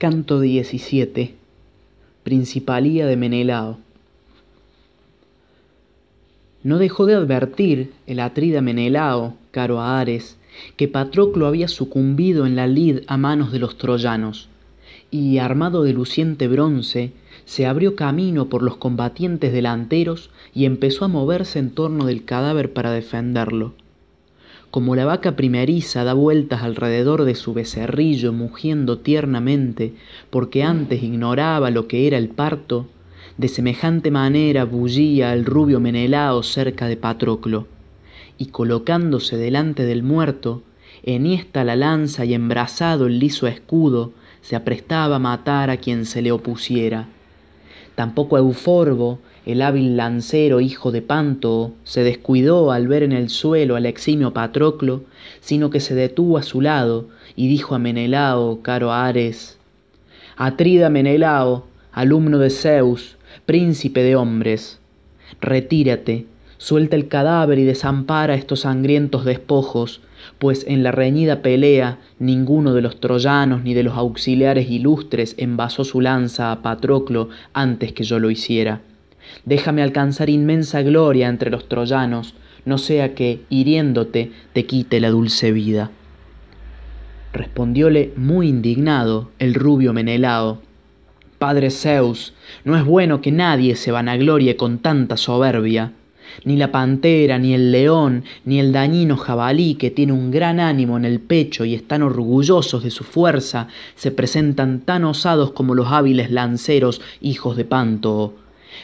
Canto 17 Principalía de Menelao. No dejó de advertir el atrida Menelao, caro a Ares, que Patroclo había sucumbido en la lid a manos de los troyanos, y armado de luciente bronce, se abrió camino por los combatientes delanteros y empezó a moverse en torno del cadáver para defenderlo como la vaca primeriza da vueltas alrededor de su becerrillo mugiendo tiernamente porque antes ignoraba lo que era el parto, de semejante manera bullía el rubio Menelao cerca de Patroclo, y colocándose delante del muerto, enhiesta la lanza y embrazado el liso escudo, se aprestaba a matar a quien se le opusiera. Tampoco Euforbo, el hábil lancero hijo de Panto se descuidó al ver en el suelo al eximio Patroclo, sino que se detuvo a su lado y dijo a Menelao, caro Ares, Atrida Menelao, alumno de Zeus, príncipe de hombres, retírate, suelta el cadáver y desampara estos sangrientos despojos, pues en la reñida pelea ninguno de los troyanos ni de los auxiliares ilustres envasó su lanza a Patroclo antes que yo lo hiciera déjame alcanzar inmensa gloria entre los troyanos, no sea que, hiriéndote, te quite la dulce vida. Respondióle muy indignado el rubio Menelao, Padre Zeus, no es bueno que nadie se vanaglorie con tanta soberbia. Ni la pantera, ni el león, ni el dañino jabalí, que tiene un gran ánimo en el pecho y están orgullosos de su fuerza, se presentan tan osados como los hábiles lanceros hijos de Panto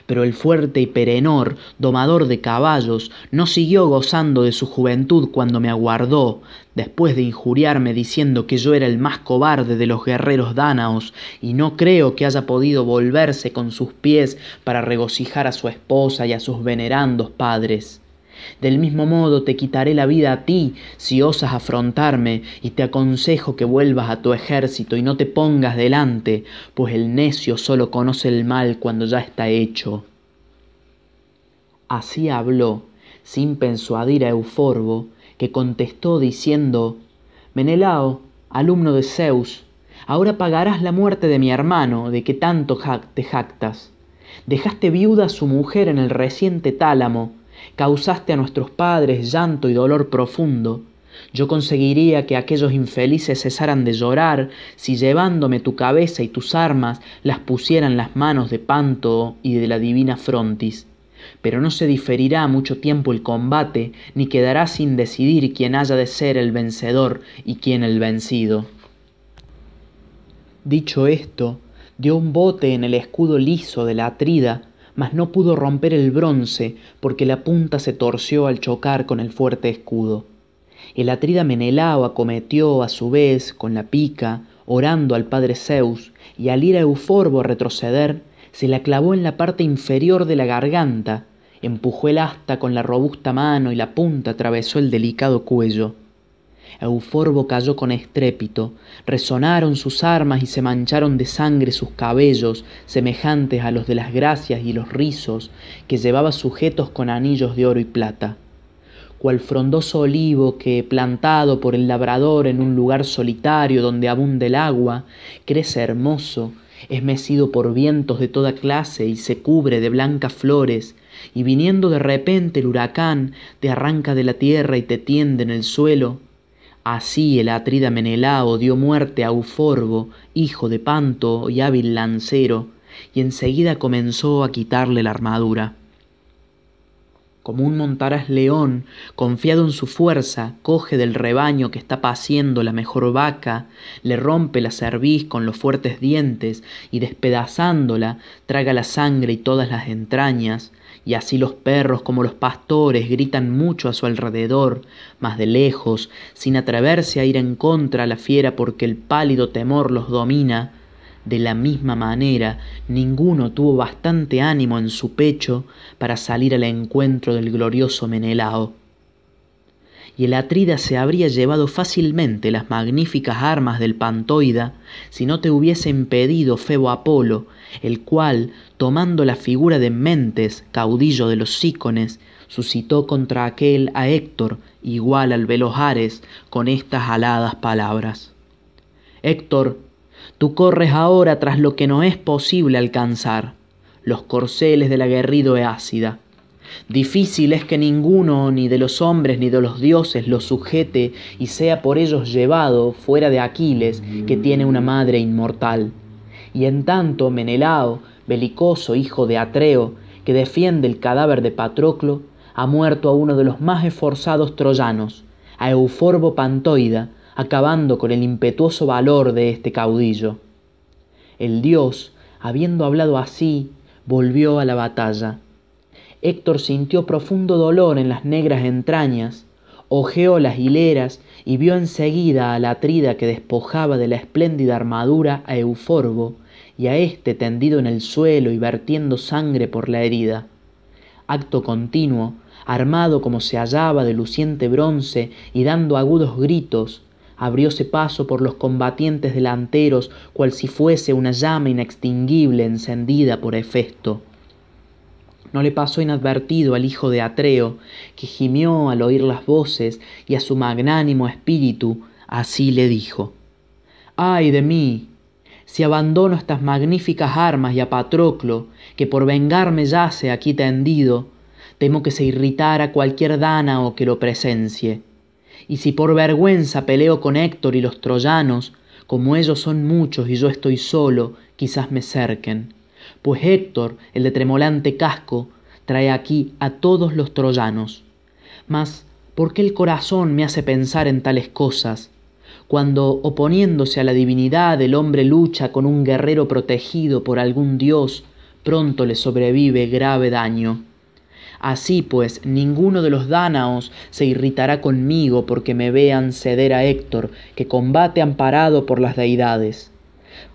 pero el fuerte y perenor, domador de caballos, no siguió gozando de su juventud cuando me aguardó, después de injuriarme diciendo que yo era el más cobarde de los guerreros dánaos, y no creo que haya podido volverse con sus pies para regocijar a su esposa y a sus venerandos padres. Del mismo modo te quitaré la vida a ti si osas afrontarme, y te aconsejo que vuelvas a tu ejército y no te pongas delante, pues el necio solo conoce el mal cuando ya está hecho. Así habló, sin persuadir a Euforbo, que contestó diciendo, Menelao, alumno de Zeus, ahora pagarás la muerte de mi hermano, de que tanto te jactas. Dejaste viuda a su mujer en el reciente tálamo, causaste a nuestros padres llanto y dolor profundo. Yo conseguiría que aquellos infelices cesaran de llorar si llevándome tu cabeza y tus armas las pusieran las manos de Panto y de la divina Frontis. Pero no se diferirá mucho tiempo el combate, ni quedará sin decidir quién haya de ser el vencedor y quién el vencido. Dicho esto, dio un bote en el escudo liso de la Atrida, mas no pudo romper el bronce porque la punta se torció al chocar con el fuerte escudo. El atrida Menelao acometió a su vez con la pica, orando al padre Zeus, y al ir a Euforbo a retroceder, se la clavó en la parte inferior de la garganta, empujó el asta con la robusta mano y la punta atravesó el delicado cuello. Euforbo cayó con estrépito, resonaron sus armas y se mancharon de sangre sus cabellos, semejantes a los de las gracias y los rizos que llevaba sujetos con anillos de oro y plata. Cual frondoso olivo que, plantado por el labrador en un lugar solitario donde abunde el agua, crece hermoso, es mecido por vientos de toda clase y se cubre de blancas flores, y viniendo de repente el huracán, te arranca de la tierra y te tiende en el suelo, Así el atrida Menelao dio muerte a Euforbo, hijo de Panto y hábil lancero, y enseguida comenzó a quitarle la armadura. Como un montaraz león, confiado en su fuerza, coge del rebaño que está paciendo la mejor vaca, le rompe la cerviz con los fuertes dientes y despedazándola traga la sangre y todas las entrañas, y así los perros como los pastores gritan mucho a su alrededor, mas de lejos, sin atreverse a ir en contra a la fiera porque el pálido temor los domina, de la misma manera ninguno tuvo bastante ánimo en su pecho para salir al encuentro del glorioso Menelao y el atrida se habría llevado fácilmente las magníficas armas del pantoida si no te hubiese impedido Febo Apolo, el cual, tomando la figura de Mentes, caudillo de los Sícones, suscitó contra aquel a Héctor, igual al veloz Ares, con estas aladas palabras. Héctor, Tú corres ahora tras lo que no es posible alcanzar, los corceles del aguerrido Eácida. Difícil es que ninguno, ni de los hombres ni de los dioses, lo sujete y sea por ellos llevado fuera de Aquiles, que tiene una madre inmortal. Y en tanto Menelao, belicoso hijo de Atreo, que defiende el cadáver de Patroclo, ha muerto a uno de los más esforzados troyanos, a Euforbo Pantoida, acabando con el impetuoso valor de este caudillo. El dios, habiendo hablado así, volvió a la batalla. Héctor sintió profundo dolor en las negras entrañas, hojeó las hileras y vio enseguida a la Atrida que despojaba de la espléndida armadura a Euforbo y a éste tendido en el suelo y vertiendo sangre por la herida. Acto continuo, armado como se hallaba de luciente bronce y dando agudos gritos, abrióse paso por los combatientes delanteros cual si fuese una llama inextinguible encendida por Hefesto. No le pasó inadvertido al hijo de Atreo, que gimió al oír las voces y a su magnánimo espíritu así le dijo, ¡Ay de mí! Si abandono estas magníficas armas y a Patroclo, que por vengarme yace aquí tendido, temo que se irritara cualquier dánao que lo presencie y si por vergüenza peleo con Héctor y los troyanos, como ellos son muchos y yo estoy solo, quizás me cerquen. Pues Héctor, el de tremolante casco, trae aquí a todos los troyanos. Mas, ¿por qué el corazón me hace pensar en tales cosas? Cuando, oponiéndose a la divinidad, el hombre lucha con un guerrero protegido por algún dios, pronto le sobrevive grave daño. Así pues, ninguno de los dánaos se irritará conmigo porque me vean ceder a Héctor, que combate amparado por las deidades.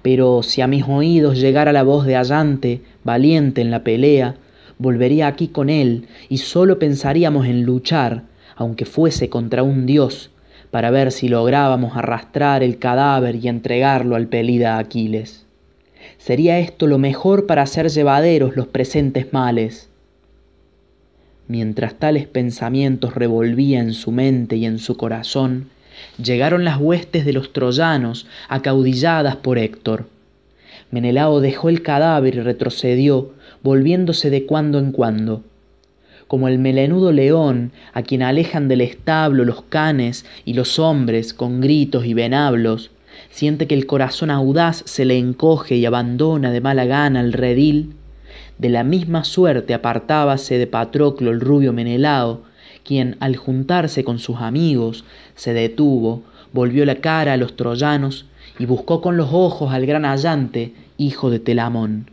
Pero si a mis oídos llegara la voz de Allante, valiente en la pelea, volvería aquí con él y sólo pensaríamos en luchar, aunque fuese contra un dios, para ver si lográbamos arrastrar el cadáver y entregarlo al pelida Aquiles. Sería esto lo mejor para hacer llevaderos los presentes males Mientras tales pensamientos revolvía en su mente y en su corazón, llegaron las huestes de los troyanos acaudilladas por Héctor. Menelao dejó el cadáver y retrocedió, volviéndose de cuando en cuando. Como el melenudo león, a quien alejan del establo los canes y los hombres con gritos y venablos, siente que el corazón audaz se le encoge y abandona de mala gana el redil, de la misma suerte apartábase de Patroclo el rubio Menelao, quien al juntarse con sus amigos se detuvo, volvió la cara a los troyanos y buscó con los ojos al gran Allante, hijo de Telamón.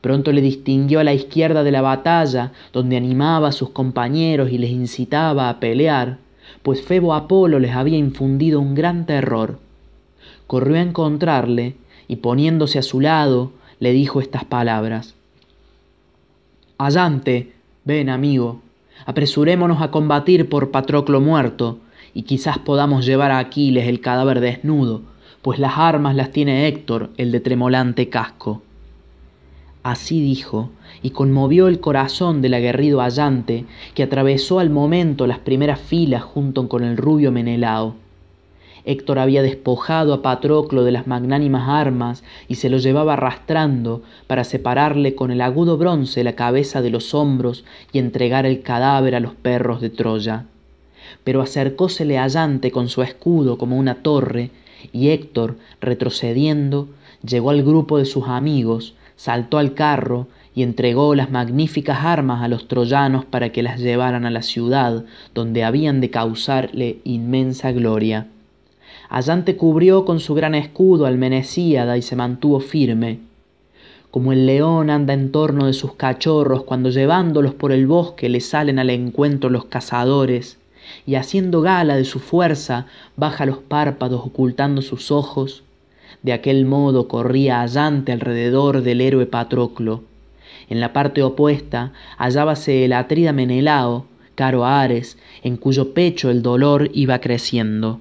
Pronto le distinguió a la izquierda de la batalla, donde animaba a sus compañeros y les incitaba a pelear, pues Febo Apolo les había infundido un gran terror. Corrió a encontrarle y poniéndose a su lado, le dijo estas palabras Allante, ven amigo, apresurémonos a combatir por Patroclo muerto, y quizás podamos llevar a Aquiles el cadáver desnudo, pues las armas las tiene Héctor, el de tremolante casco. Así dijo, y conmovió el corazón del aguerrido Allante, que atravesó al momento las primeras filas junto con el rubio Menelao. Héctor había despojado a Patroclo de las magnánimas armas y se lo llevaba arrastrando para separarle con el agudo bronce la cabeza de los hombros y entregar el cadáver a los perros de Troya. Pero acercósele Allante con su escudo como una torre, y Héctor, retrocediendo, llegó al grupo de sus amigos, saltó al carro y entregó las magníficas armas a los troyanos para que las llevaran a la ciudad, donde habían de causarle inmensa gloria. Allante cubrió con su gran escudo al Menesíada y se mantuvo firme. Como el león anda en torno de sus cachorros cuando llevándolos por el bosque le salen al encuentro los cazadores, y haciendo gala de su fuerza baja los párpados ocultando sus ojos, de aquel modo corría Allante alrededor del héroe Patroclo. En la parte opuesta hallábase el atrida Menelao, caro a Ares, en cuyo pecho el dolor iba creciendo.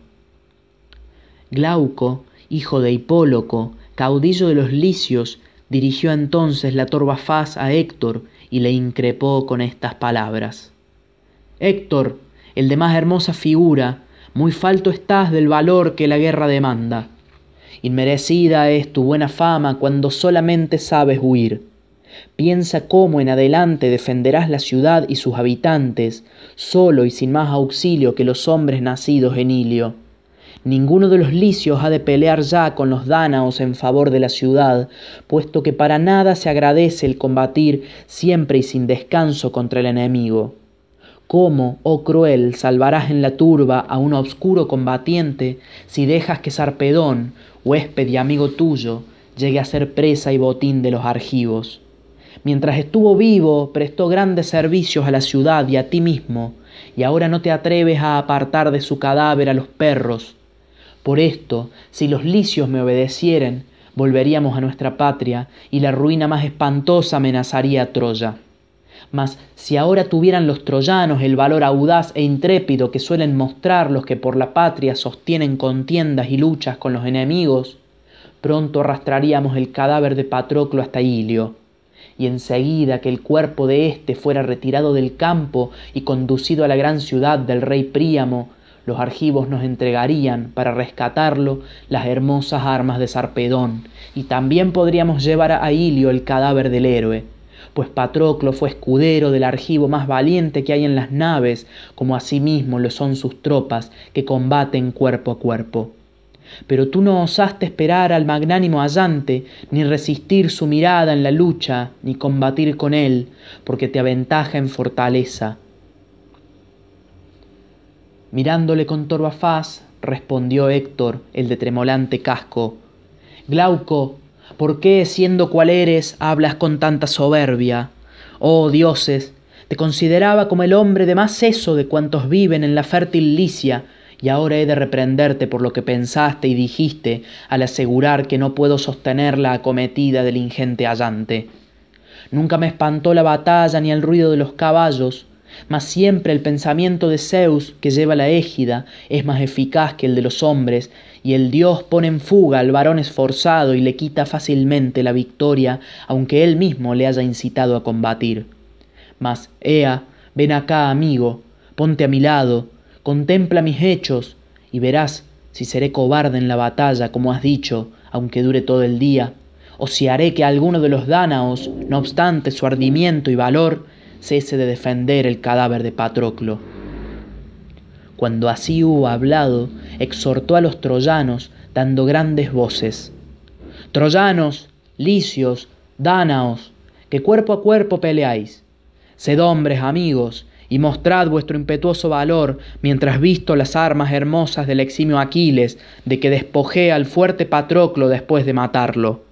Glauco, hijo de Hipóloco, caudillo de los licios, dirigió entonces la torva faz a Héctor y le increpó con estas palabras. Héctor, el de más hermosa figura, muy falto estás del valor que la guerra demanda. Inmerecida es tu buena fama cuando solamente sabes huir. Piensa cómo en adelante defenderás la ciudad y sus habitantes, solo y sin más auxilio que los hombres nacidos en Ilio. Ninguno de los licios ha de pelear ya con los dánaos en favor de la ciudad, puesto que para nada se agradece el combatir siempre y sin descanso contra el enemigo. ¿Cómo, oh cruel, salvarás en la turba a un obscuro combatiente si dejas que Sarpedón, huésped y amigo tuyo, llegue a ser presa y botín de los argivos? Mientras estuvo vivo, prestó grandes servicios a la ciudad y a ti mismo, y ahora no te atreves a apartar de su cadáver a los perros. Por esto, si los licios me obedecieren, volveríamos a nuestra patria y la ruina más espantosa amenazaría a Troya. Mas si ahora tuvieran los troyanos el valor audaz e intrépido que suelen mostrar los que por la patria sostienen contiendas y luchas con los enemigos, pronto arrastraríamos el cadáver de Patroclo hasta Ilio y enseguida que el cuerpo de éste fuera retirado del campo y conducido a la gran ciudad del rey Príamo, los argivos nos entregarían para rescatarlo las hermosas armas de Sarpedón, y también podríamos llevar a Ilio el cadáver del héroe, pues Patroclo fue escudero del argivo más valiente que hay en las naves, como asimismo lo son sus tropas que combaten cuerpo a cuerpo pero tú no osaste esperar al magnánimo Allante, ni resistir su mirada en la lucha, ni combatir con él, porque te aventaja en fortaleza. Mirándole con torva faz, respondió Héctor, el de tremolante casco. Glauco, ¿por qué, siendo cual eres, hablas con tanta soberbia? Oh dioses, te consideraba como el hombre de más seso de cuantos viven en la fértil Licia, y ahora he de reprenderte por lo que pensaste y dijiste al asegurar que no puedo sostener la acometida del ingente allante. Nunca me espantó la batalla ni el ruido de los caballos, mas siempre el pensamiento de Zeus, que lleva la égida, es más eficaz que el de los hombres, y el dios pone en fuga al varón esforzado y le quita fácilmente la victoria, aunque él mismo le haya incitado a combatir. Mas, Ea, ven acá, amigo, ponte a mi lado, contempla mis hechos y verás si seré cobarde en la batalla, como has dicho, aunque dure todo el día, o si haré que alguno de los dánaos, no obstante su ardimiento y valor, cese de defender el cadáver de Patroclo. Cuando así hubo hablado, exhortó a los troyanos, dando grandes voces. Troyanos, licios, dánaos, que cuerpo a cuerpo peleáis. Sed hombres, amigos, y mostrad vuestro impetuoso valor mientras visto las armas hermosas del eximio Aquiles, de que despojé al fuerte Patroclo después de matarlo.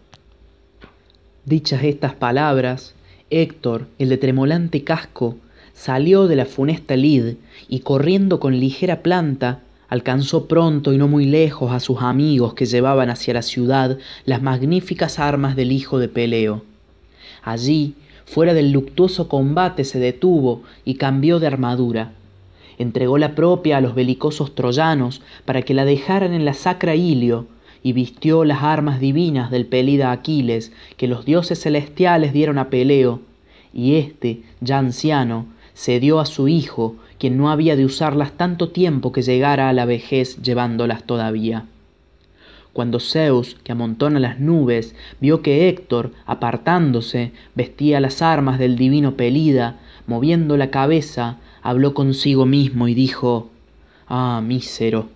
Dichas estas palabras, Héctor, el de tremolante casco, salió de la funesta lid y corriendo con ligera planta, alcanzó pronto y no muy lejos a sus amigos que llevaban hacia la ciudad las magníficas armas del hijo de Peleo. Allí fuera del luctuoso combate se detuvo y cambió de armadura. Entregó la propia a los belicosos troyanos para que la dejaran en la sacra Ilio, y vistió las armas divinas del pelida Aquiles que los dioses celestiales dieron a Peleo, y éste, ya anciano, cedió a su hijo, quien no había de usarlas tanto tiempo que llegara a la vejez llevándolas todavía. Cuando Zeus, que amontona las nubes, vio que Héctor, apartándose, vestía las armas del divino Pelida, moviendo la cabeza, habló consigo mismo y dijo, Ah, mísero,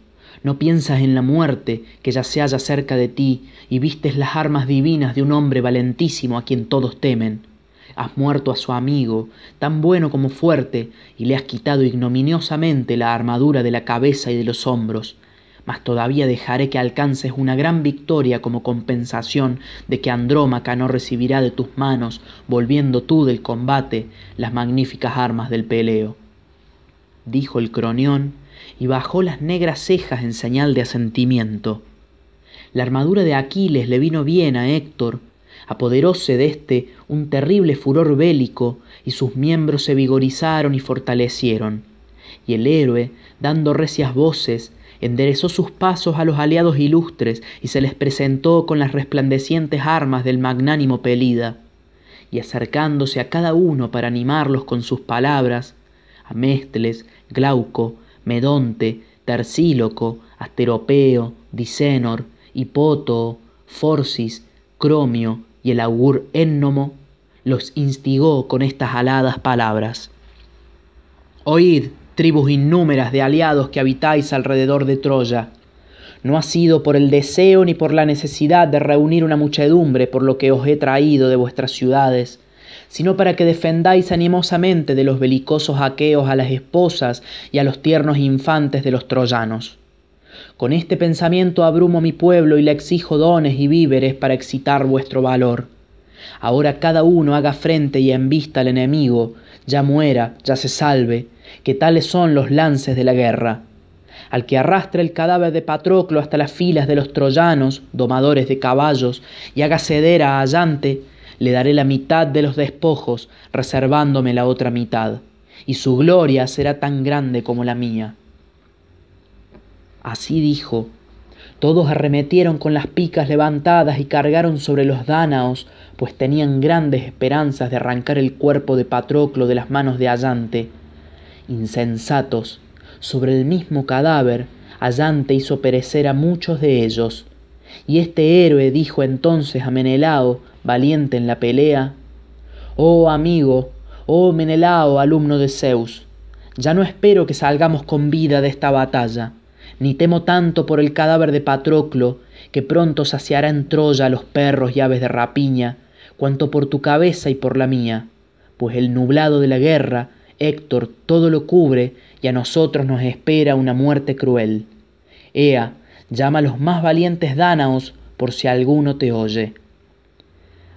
no piensas en la muerte que ya se halla cerca de ti y vistes las armas divinas de un hombre valentísimo a quien todos temen. Has muerto a su amigo, tan bueno como fuerte, y le has quitado ignominiosamente la armadura de la cabeza y de los hombros, mas todavía dejaré que alcances una gran victoria como compensación de que Andrómaca no recibirá de tus manos, volviendo tú del combate, las magníficas armas del peleo. Dijo el cronión, y bajó las negras cejas en señal de asentimiento. La armadura de Aquiles le vino bien a Héctor, apoderóse de éste un terrible furor bélico, y sus miembros se vigorizaron y fortalecieron. Y el héroe, dando recias voces, enderezó sus pasos a los aliados ilustres y se les presentó con las resplandecientes armas del magnánimo Pelida, y acercándose a cada uno para animarlos con sus palabras, a Mestles, Glauco, Medonte, Tersíloco, Asteropeo, Dicenor Hipoto, Forcis, Cromio y el augur Énnomo los instigó con estas aladas palabras. Oíd, tribus innúmeras de aliados que habitáis alrededor de Troya. No ha sido por el deseo ni por la necesidad de reunir una muchedumbre por lo que os he traído de vuestras ciudades, sino para que defendáis animosamente de los belicosos aqueos a las esposas y a los tiernos infantes de los troyanos. Con este pensamiento abrumo mi pueblo y le exijo dones y víveres para excitar vuestro valor. Ahora cada uno haga frente y embista al enemigo, ya muera, ya se salve, que tales son los lances de la guerra. Al que arrastre el cadáver de Patroclo hasta las filas de los troyanos, domadores de caballos, y haga ceder a Allante, le daré la mitad de los despojos, reservándome la otra mitad, y su gloria será tan grande como la mía. Así dijo. Todos arremetieron con las picas levantadas y cargaron sobre los dánaos, pues tenían grandes esperanzas de arrancar el cuerpo de Patroclo de las manos de Allante. Insensatos, sobre el mismo cadáver, Allante hizo perecer a muchos de ellos. Y este héroe dijo entonces a Menelao, valiente en la pelea, Oh amigo, oh Menelao, alumno de Zeus, ya no espero que salgamos con vida de esta batalla, ni temo tanto por el cadáver de Patroclo, que pronto saciará en Troya los perros y aves de rapiña, cuanto por tu cabeza y por la mía, pues el nublado de la guerra, Héctor, todo lo cubre, y a nosotros nos espera una muerte cruel. Ea, llama a los más valientes dánaos, por si alguno te oye.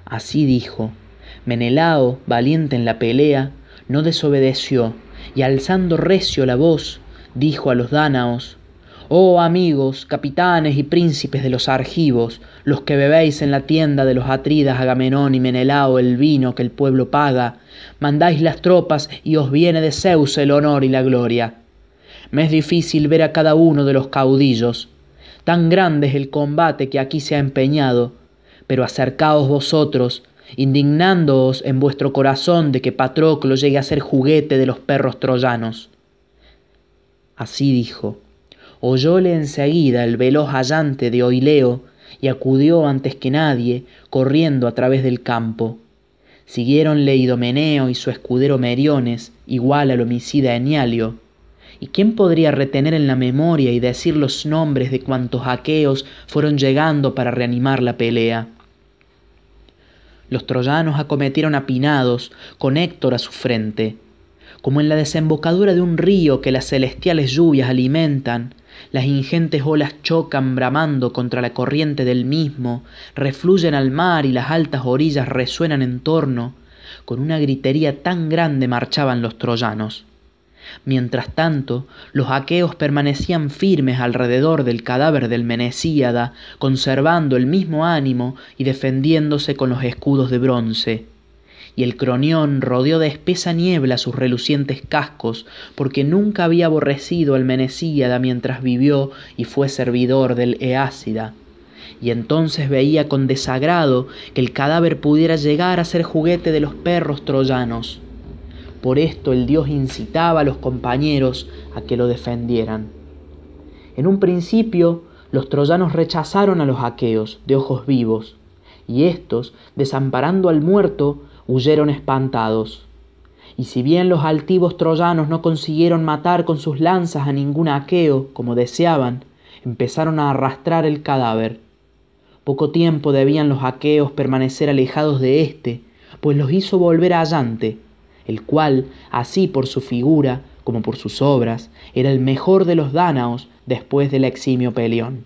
Así dijo. Menelao, valiente en la pelea, no desobedeció, y alzando recio la voz, dijo a los dánaos, Oh amigos, capitanes y príncipes de los argivos, los que bebéis en la tienda de los atridas Agamenón y Menelao el vino que el pueblo paga, mandáis las tropas y os viene de Zeus el honor y la gloria. Me es difícil ver a cada uno de los caudillos. Tan grande es el combate que aquí se ha empeñado, pero acercaos vosotros, indignándoos en vuestro corazón de que Patroclo llegue a ser juguete de los perros troyanos. Así dijo oyóle enseguida el veloz allante de Oileo y acudió antes que nadie, corriendo a través del campo. Siguiéronle Idomeneo y su escudero Meriones, igual al homicida Enialio. ¿Y quién podría retener en la memoria y decir los nombres de cuantos aqueos fueron llegando para reanimar la pelea? Los troyanos acometieron apinados, con Héctor a su frente. Como en la desembocadura de un río que las celestiales lluvias alimentan, las ingentes olas chocan bramando contra la corriente del mismo, refluyen al mar y las altas orillas resuenan en torno, con una gritería tan grande marchaban los troyanos. Mientras tanto, los aqueos permanecían firmes alrededor del cadáver del Menecíada, conservando el mismo ánimo y defendiéndose con los escudos de bronce y el cronión rodeó de espesa niebla sus relucientes cascos, porque nunca había aborrecido al Menecíada mientras vivió y fue servidor del Eácida. Y entonces veía con desagrado que el cadáver pudiera llegar a ser juguete de los perros troyanos. Por esto el dios incitaba a los compañeros a que lo defendieran. En un principio los troyanos rechazaron a los aqueos de ojos vivos, y éstos, desamparando al muerto, huyeron espantados. Y si bien los altivos troyanos no consiguieron matar con sus lanzas a ningún aqueo, como deseaban, empezaron a arrastrar el cadáver. Poco tiempo debían los aqueos permanecer alejados de éste, pues los hizo volver a Allante, el cual, así por su figura como por sus obras, era el mejor de los dánaos después del eximio Peleón.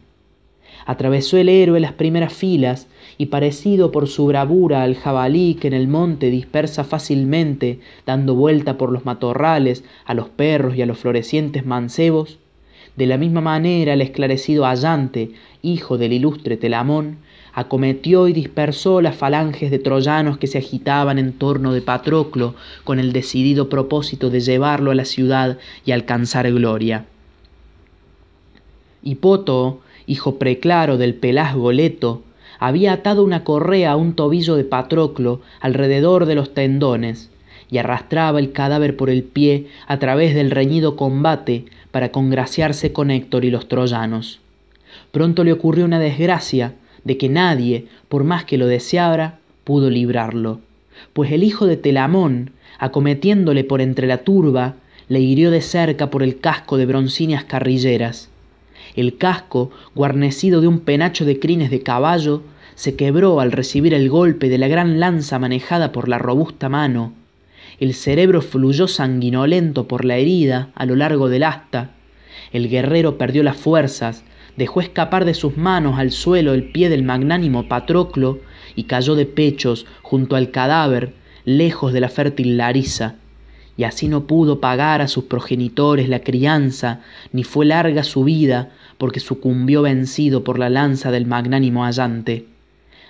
Atravesó el héroe las primeras filas y parecido por su bravura al jabalí que en el monte dispersa fácilmente, dando vuelta por los matorrales a los perros y a los florecientes mancebos, de la misma manera el esclarecido Allante, hijo del ilustre Telamón, acometió y dispersó las falanges de troyanos que se agitaban en torno de Patroclo con el decidido propósito de llevarlo a la ciudad y alcanzar gloria. Hipoto, hijo preclaro del pelasgo Leto, había atado una correa a un tobillo de Patroclo alrededor de los tendones y arrastraba el cadáver por el pie a través del reñido combate para congraciarse con Héctor y los troyanos. pronto le ocurrió una desgracia de que nadie, por más que lo deseara, pudo librarlo, pues el hijo de Telamón, acometiéndole por entre la turba, le hirió de cerca por el casco de broncíneas carrilleras. El casco, guarnecido de un penacho de crines de caballo, se quebró al recibir el golpe de la gran lanza manejada por la robusta mano. El cerebro fluyó sanguinolento por la herida a lo largo del asta. El guerrero perdió las fuerzas, dejó escapar de sus manos al suelo el pie del magnánimo Patroclo y cayó de pechos junto al cadáver, lejos de la fértil Larisa. Y así no pudo pagar a sus progenitores la crianza, ni fue larga su vida, porque sucumbió vencido por la lanza del magnánimo Allante.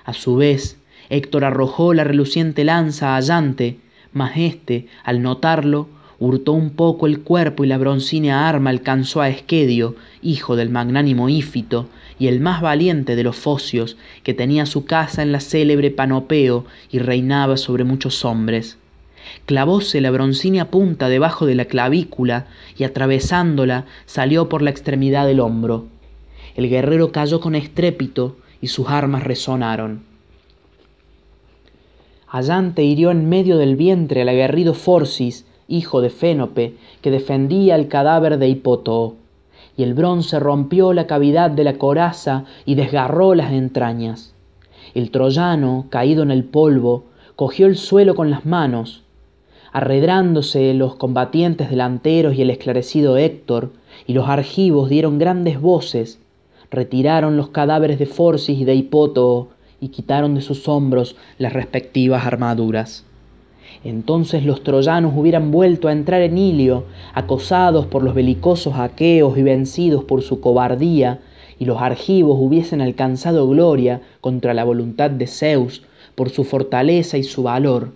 A su vez, Héctor arrojó la reluciente lanza a Allante, mas éste, al notarlo, hurtó un poco el cuerpo y la broncínea arma alcanzó a Esquedio, hijo del magnánimo Ífito, y el más valiente de los focios, que tenía su casa en la célebre Panopeo y reinaba sobre muchos hombres. Clavóse la broncínea punta debajo de la clavícula y atravesándola salió por la extremidad del hombro. El guerrero cayó con estrépito y sus armas resonaron. Allante hirió en medio del vientre al aguerrido Forcis, hijo de Fénope, que defendía el cadáver de Hipotoo, y el bronce rompió la cavidad de la coraza y desgarró las entrañas. El troyano, caído en el polvo, cogió el suelo con las manos. Arredrándose los combatientes delanteros y el esclarecido Héctor, y los argivos dieron grandes voces, retiraron los cadáveres de Forcis y de Hipótoo y quitaron de sus hombros las respectivas armaduras. Entonces los troyanos hubieran vuelto a entrar en Ilio, acosados por los belicosos aqueos y vencidos por su cobardía, y los argivos hubiesen alcanzado gloria contra la voluntad de Zeus por su fortaleza y su valor.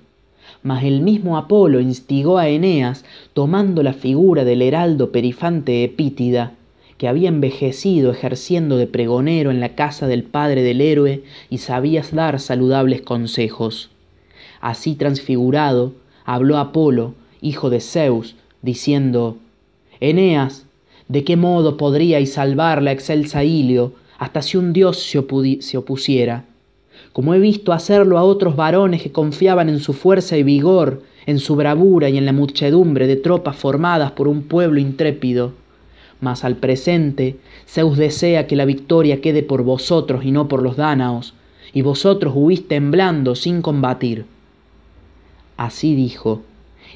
Mas el mismo Apolo instigó a Eneas, tomando la figura del heraldo perifante Epítida, que había envejecido ejerciendo de pregonero en la casa del padre del héroe y sabías dar saludables consejos. Así transfigurado, habló Apolo, hijo de Zeus, diciendo, Eneas, ¿de qué modo podríais salvar la excelsa Ilio hasta si un dios se, se opusiera? Como he visto hacerlo a otros varones que confiaban en su fuerza y vigor, en su bravura y en la muchedumbre de tropas formadas por un pueblo intrépido mas al presente Zeus desea que la victoria quede por vosotros y no por los dánaos, y vosotros huís temblando sin combatir. Así dijo.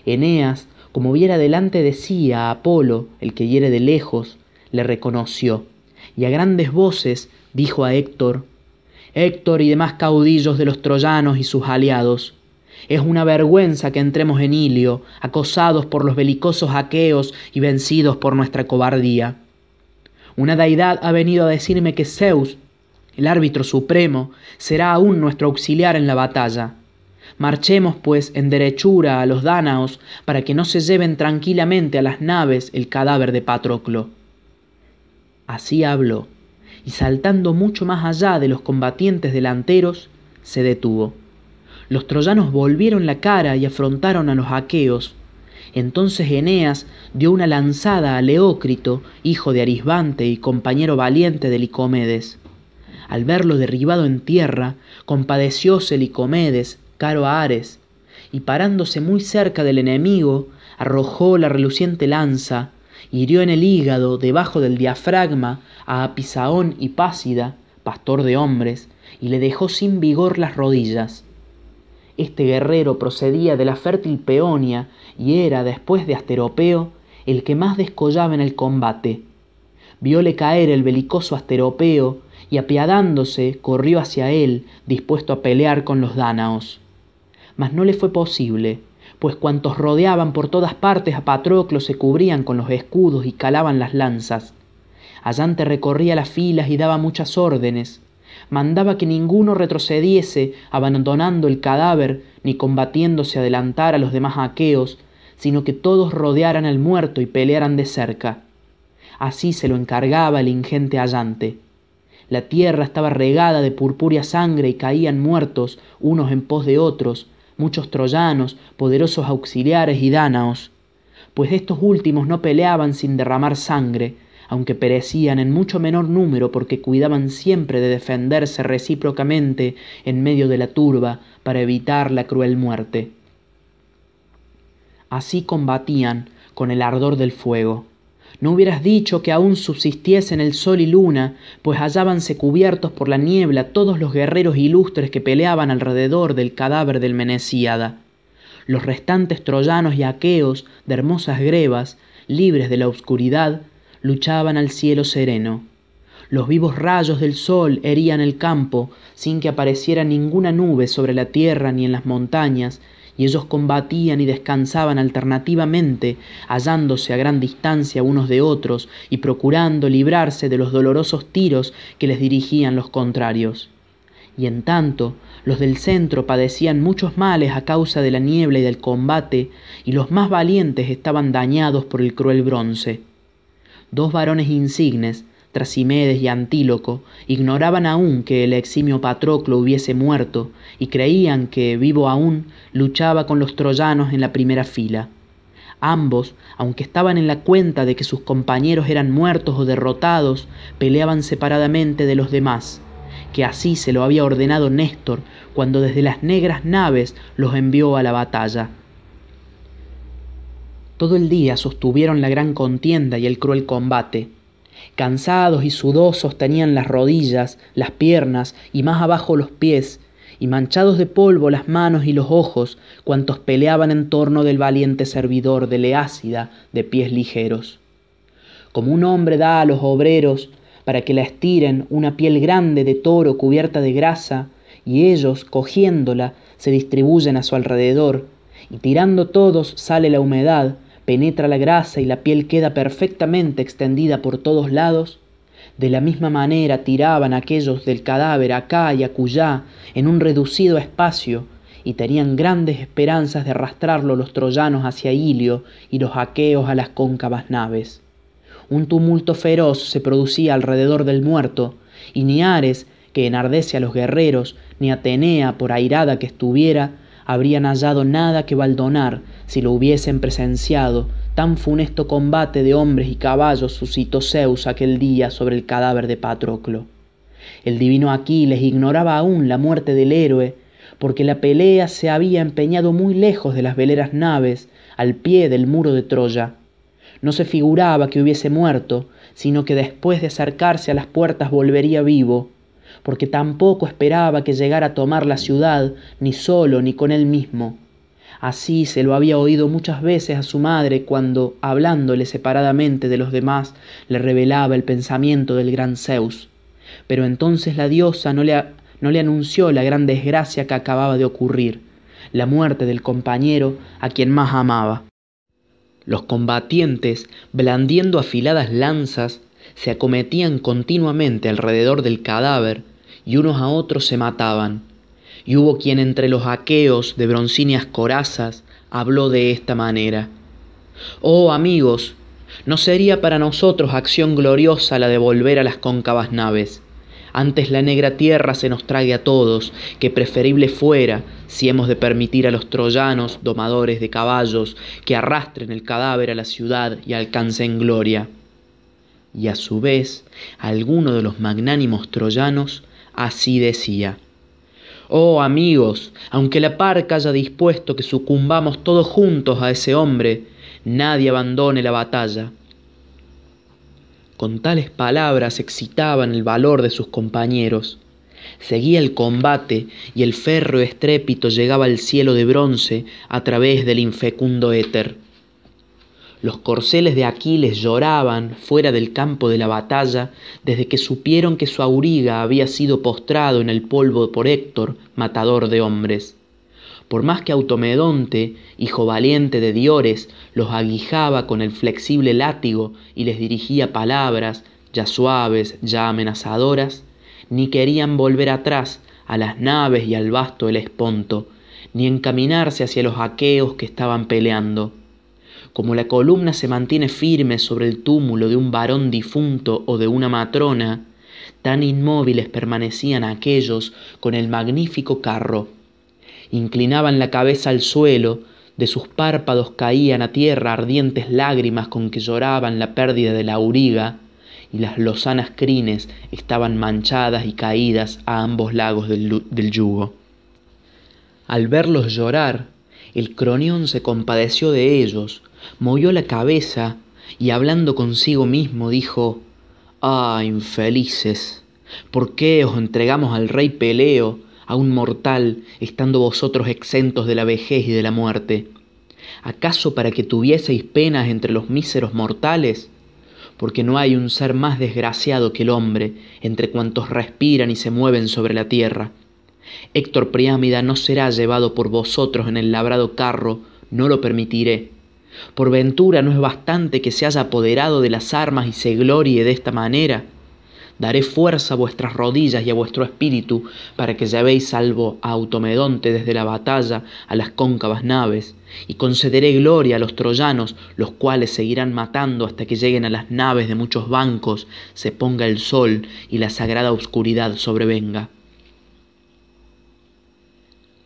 Eneas, como viera delante de sí a Apolo, el que hiere de lejos, le reconoció, y a grandes voces dijo a Héctor, Héctor y demás caudillos de los troyanos y sus aliados, es una vergüenza que entremos en Ilio, acosados por los belicosos aqueos y vencidos por nuestra cobardía. Una deidad ha venido a decirme que Zeus, el árbitro supremo, será aún nuestro auxiliar en la batalla. Marchemos, pues, en derechura a los dánaos, para que no se lleven tranquilamente a las naves el cadáver de Patroclo. Así habló, y saltando mucho más allá de los combatientes delanteros, se detuvo los troyanos volvieron la cara y afrontaron a los aqueos. Entonces Eneas dio una lanzada a Leócrito, hijo de Arisbante y compañero valiente de Licomedes. Al verlo derribado en tierra, compadecióse Licomedes, caro a Ares, y parándose muy cerca del enemigo, arrojó la reluciente lanza, hirió en el hígado, debajo del diafragma, a Apisaón y Pásida, pastor de hombres, y le dejó sin vigor las rodillas. Este guerrero procedía de la fértil Peonia y era, después de Asteropeo, el que más descollaba en el combate. Vióle caer el belicoso Asteropeo y apiadándose corrió hacia él, dispuesto a pelear con los dánaos. Mas no le fue posible, pues cuantos rodeaban por todas partes a Patroclo se cubrían con los escudos y calaban las lanzas. Allante recorría las filas y daba muchas órdenes, mandaba que ninguno retrocediese abandonando el cadáver ni combatiéndose adelantar a los demás aqueos, sino que todos rodearan al muerto y pelearan de cerca. Así se lo encargaba el ingente Allante. La tierra estaba regada de purpúrea sangre y caían muertos unos en pos de otros, muchos troyanos, poderosos auxiliares y dánaos, pues estos últimos no peleaban sin derramar sangre, aunque perecían en mucho menor número porque cuidaban siempre de defenderse recíprocamente en medio de la turba para evitar la cruel muerte. Así combatían con el ardor del fuego. No hubieras dicho que aún subsistiesen el sol y luna, pues hallábanse cubiertos por la niebla todos los guerreros ilustres que peleaban alrededor del cadáver del Menecíada. Los restantes troyanos y aqueos de hermosas grebas, libres de la oscuridad, luchaban al cielo sereno. Los vivos rayos del sol herían el campo sin que apareciera ninguna nube sobre la tierra ni en las montañas, y ellos combatían y descansaban alternativamente, hallándose a gran distancia unos de otros y procurando librarse de los dolorosos tiros que les dirigían los contrarios. Y en tanto, los del centro padecían muchos males a causa de la niebla y del combate, y los más valientes estaban dañados por el cruel bronce dos varones insignes, Trasimedes y Antíloco, ignoraban aún que el eximio Patroclo hubiese muerto y creían que, vivo aún, luchaba con los troyanos en la primera fila. Ambos, aunque estaban en la cuenta de que sus compañeros eran muertos o derrotados, peleaban separadamente de los demás, que así se lo había ordenado Néstor cuando desde las negras naves los envió a la batalla. Todo el día sostuvieron la gran contienda y el cruel combate. Cansados y sudosos tenían las rodillas, las piernas y más abajo los pies, y manchados de polvo las manos y los ojos, cuantos peleaban en torno del valiente servidor de Leácida de pies ligeros. Como un hombre da a los obreros para que la estiren una piel grande de toro cubierta de grasa, y ellos, cogiéndola, se distribuyen a su alrededor, y tirando todos sale la humedad, penetra la grasa y la piel queda perfectamente extendida por todos lados, de la misma manera tiraban aquellos del cadáver acá y acullá en un reducido espacio, y tenían grandes esperanzas de arrastrarlo los troyanos hacia Ilio y los aqueos a las cóncavas naves. Un tumulto feroz se producía alrededor del muerto, y ni Ares, que enardece a los guerreros, ni Atenea, por airada que estuviera, habrían hallado nada que baldonar si lo hubiesen presenciado. Tan funesto combate de hombres y caballos suscitó Zeus aquel día sobre el cadáver de Patroclo. El divino Aquiles ignoraba aún la muerte del héroe, porque la pelea se había empeñado muy lejos de las veleras naves, al pie del muro de Troya. No se figuraba que hubiese muerto, sino que después de acercarse a las puertas volvería vivo, porque tampoco esperaba que llegara a tomar la ciudad, ni solo ni con él mismo. Así se lo había oído muchas veces a su madre cuando, hablándole separadamente de los demás, le revelaba el pensamiento del gran Zeus. Pero entonces la diosa no le, no le anunció la gran desgracia que acababa de ocurrir, la muerte del compañero a quien más amaba. Los combatientes, blandiendo afiladas lanzas, se acometían continuamente alrededor del cadáver y unos a otros se mataban. Y hubo quien entre los aqueos de broncíneas corazas habló de esta manera. Oh amigos, no sería para nosotros acción gloriosa la de volver a las cóncavas naves. Antes la negra tierra se nos trague a todos, que preferible fuera, si hemos de permitir a los troyanos, domadores de caballos, que arrastren el cadáver a la ciudad y alcancen gloria. Y a su vez, alguno de los magnánimos troyanos así decía. Oh amigos, aunque la parca haya dispuesto que sucumbamos todos juntos a ese hombre, nadie abandone la batalla. Con tales palabras excitaban el valor de sus compañeros. Seguía el combate y el férreo estrépito llegaba al cielo de bronce a través del infecundo éter. Los corceles de Aquiles lloraban fuera del campo de la batalla desde que supieron que su auriga había sido postrado en el polvo por Héctor, matador de hombres. Por más que Automedonte, hijo valiente de Diores, los aguijaba con el flexible látigo y les dirigía palabras, ya suaves, ya amenazadoras, ni querían volver atrás a las naves y al vasto Esponto, ni encaminarse hacia los aqueos que estaban peleando como la columna se mantiene firme sobre el túmulo de un varón difunto o de una matrona, tan inmóviles permanecían aquellos con el magnífico carro. Inclinaban la cabeza al suelo, de sus párpados caían a tierra ardientes lágrimas con que lloraban la pérdida de la auriga, y las lozanas crines estaban manchadas y caídas a ambos lagos del, del yugo. Al verlos llorar, el cronión se compadeció de ellos, movió la cabeza y hablando consigo mismo dijo, Ah, infelices, ¿por qué os entregamos al rey Peleo, a un mortal, estando vosotros exentos de la vejez y de la muerte? ¿Acaso para que tuvieseis penas entre los míseros mortales? Porque no hay un ser más desgraciado que el hombre entre cuantos respiran y se mueven sobre la tierra. Héctor Priámida no será llevado por vosotros en el labrado carro, no lo permitiré por ventura no es bastante que se haya apoderado de las armas y se glorie de esta manera. Daré fuerza a vuestras rodillas y a vuestro espíritu para que llevéis salvo a Automedonte desde la batalla a las cóncavas naves, y concederé gloria a los troyanos, los cuales seguirán matando hasta que lleguen a las naves de muchos bancos, se ponga el sol y la sagrada oscuridad sobrevenga.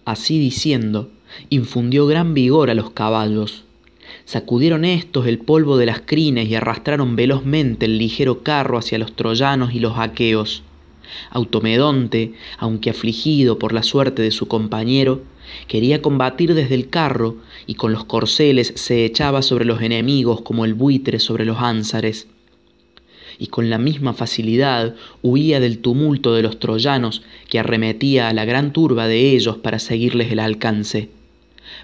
Así diciendo, infundió gran vigor a los caballos, Sacudieron éstos el polvo de las crines y arrastraron velozmente el ligero carro hacia los troyanos y los aqueos. Automedonte, aunque afligido por la suerte de su compañero, quería combatir desde el carro y con los corceles se echaba sobre los enemigos como el buitre sobre los ánsares. Y con la misma facilidad huía del tumulto de los troyanos que arremetía a la gran turba de ellos para seguirles el alcance